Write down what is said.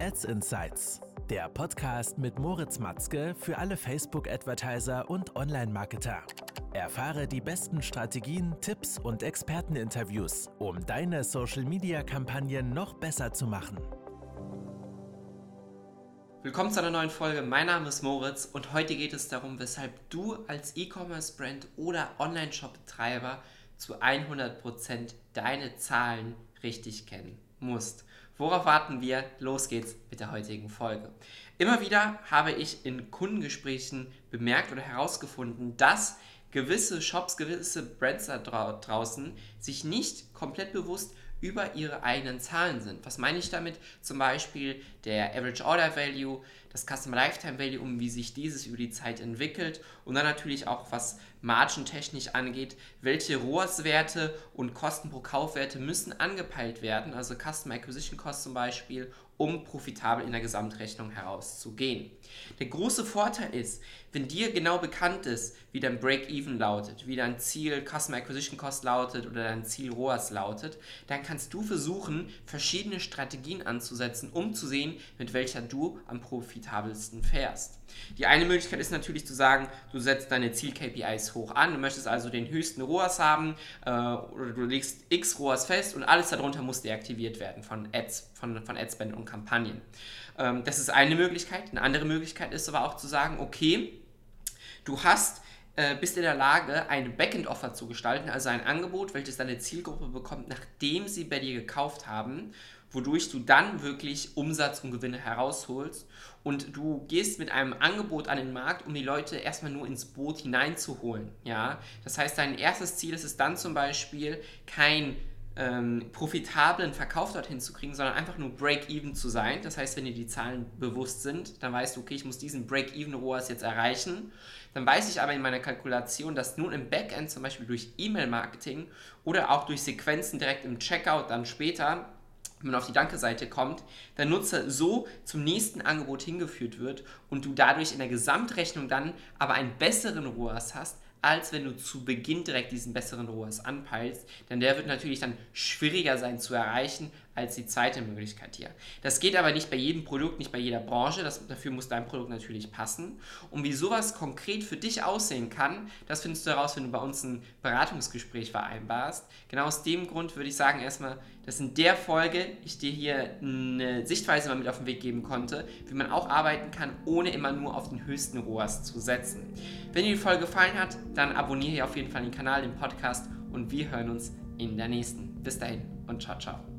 Ads Insights, der Podcast mit Moritz Matzke für alle Facebook-Advertiser und Online-Marketer. Erfahre die besten Strategien, Tipps und Experteninterviews, um deine Social-Media-Kampagnen noch besser zu machen. Willkommen zu einer neuen Folge. Mein Name ist Moritz und heute geht es darum, weshalb du als E-Commerce-Brand oder Online-Shop-Betreiber zu 100% deine Zahlen richtig kennen musst. Worauf warten wir? Los geht's mit der heutigen Folge. Immer wieder habe ich in Kundengesprächen bemerkt oder herausgefunden, dass gewisse Shops, gewisse Brands da draußen sich nicht komplett bewusst über ihre eigenen Zahlen sind. Was meine ich damit? Zum Beispiel der Average Order Value, das Customer Lifetime Value, um wie sich dieses über die Zeit entwickelt und dann natürlich auch, was margentechnisch angeht, welche ROAS-Werte und Kosten pro Kaufwerte müssen angepeilt werden, also Customer Acquisition Cost zum Beispiel, um profitabel in der Gesamtrechnung herauszugehen. Der große Vorteil ist, wenn dir genau bekannt ist, wie dein Break-Even lautet, wie dein Ziel Customer Acquisition Cost lautet oder dein Ziel ROAS lautet, dann kannst du versuchen, verschiedene Strategien anzusetzen, um zu sehen, mit welcher du am profitabelsten fährst. Die eine Möglichkeit ist natürlich zu sagen, du setzt deine Ziel-KPIs hoch an, du möchtest also den höchsten ROAS haben äh, oder du legst X ROAS fest und alles darunter muss deaktiviert werden von Ads, von, von Adspend und Kampagnen. Ähm, das ist eine Möglichkeit. Eine andere Möglichkeit ist aber auch zu sagen, okay, du hast äh, bist in der Lage, ein Backend-Offer zu gestalten, also ein Angebot, welches deine Zielgruppe bekommt, nachdem sie bei dir gekauft haben wodurch du dann wirklich Umsatz und Gewinne herausholst. Und du gehst mit einem Angebot an den Markt, um die Leute erstmal nur ins Boot hineinzuholen. Ja? Das heißt, dein erstes Ziel ist es dann zum Beispiel, kein ähm, profitablen Verkauf dorthin zu kriegen, sondern einfach nur Break-Even zu sein. Das heißt, wenn dir die Zahlen bewusst sind, dann weißt du, okay, ich muss diesen Break-Even-ROAS jetzt erreichen. Dann weiß ich aber in meiner Kalkulation, dass nun im Backend zum Beispiel durch E-Mail-Marketing oder auch durch Sequenzen direkt im Checkout dann später wenn man auf die Danke-Seite kommt, der Nutzer so zum nächsten Angebot hingeführt wird und du dadurch in der Gesamtrechnung dann aber einen besseren ROAS hast, als wenn du zu Beginn direkt diesen besseren ROAS anpeilst, denn der wird natürlich dann schwieriger sein zu erreichen als die zweite Möglichkeit hier. Das geht aber nicht bei jedem Produkt, nicht bei jeder Branche, das, dafür muss dein Produkt natürlich passen. Und wie sowas konkret für dich aussehen kann, das findest du heraus, wenn du bei uns ein Beratungsgespräch vereinbarst. Genau aus dem Grund würde ich sagen erstmal, dass in der Folge ich dir hier eine Sichtweise mal mit auf den Weg geben konnte, wie man auch arbeiten kann, ohne immer nur auf den höchsten ROAS zu setzen. Wenn dir die Folge gefallen hat, dann abonniere hier auf jeden Fall den Kanal, den Podcast und wir hören uns in der nächsten. Bis dahin und ciao, ciao.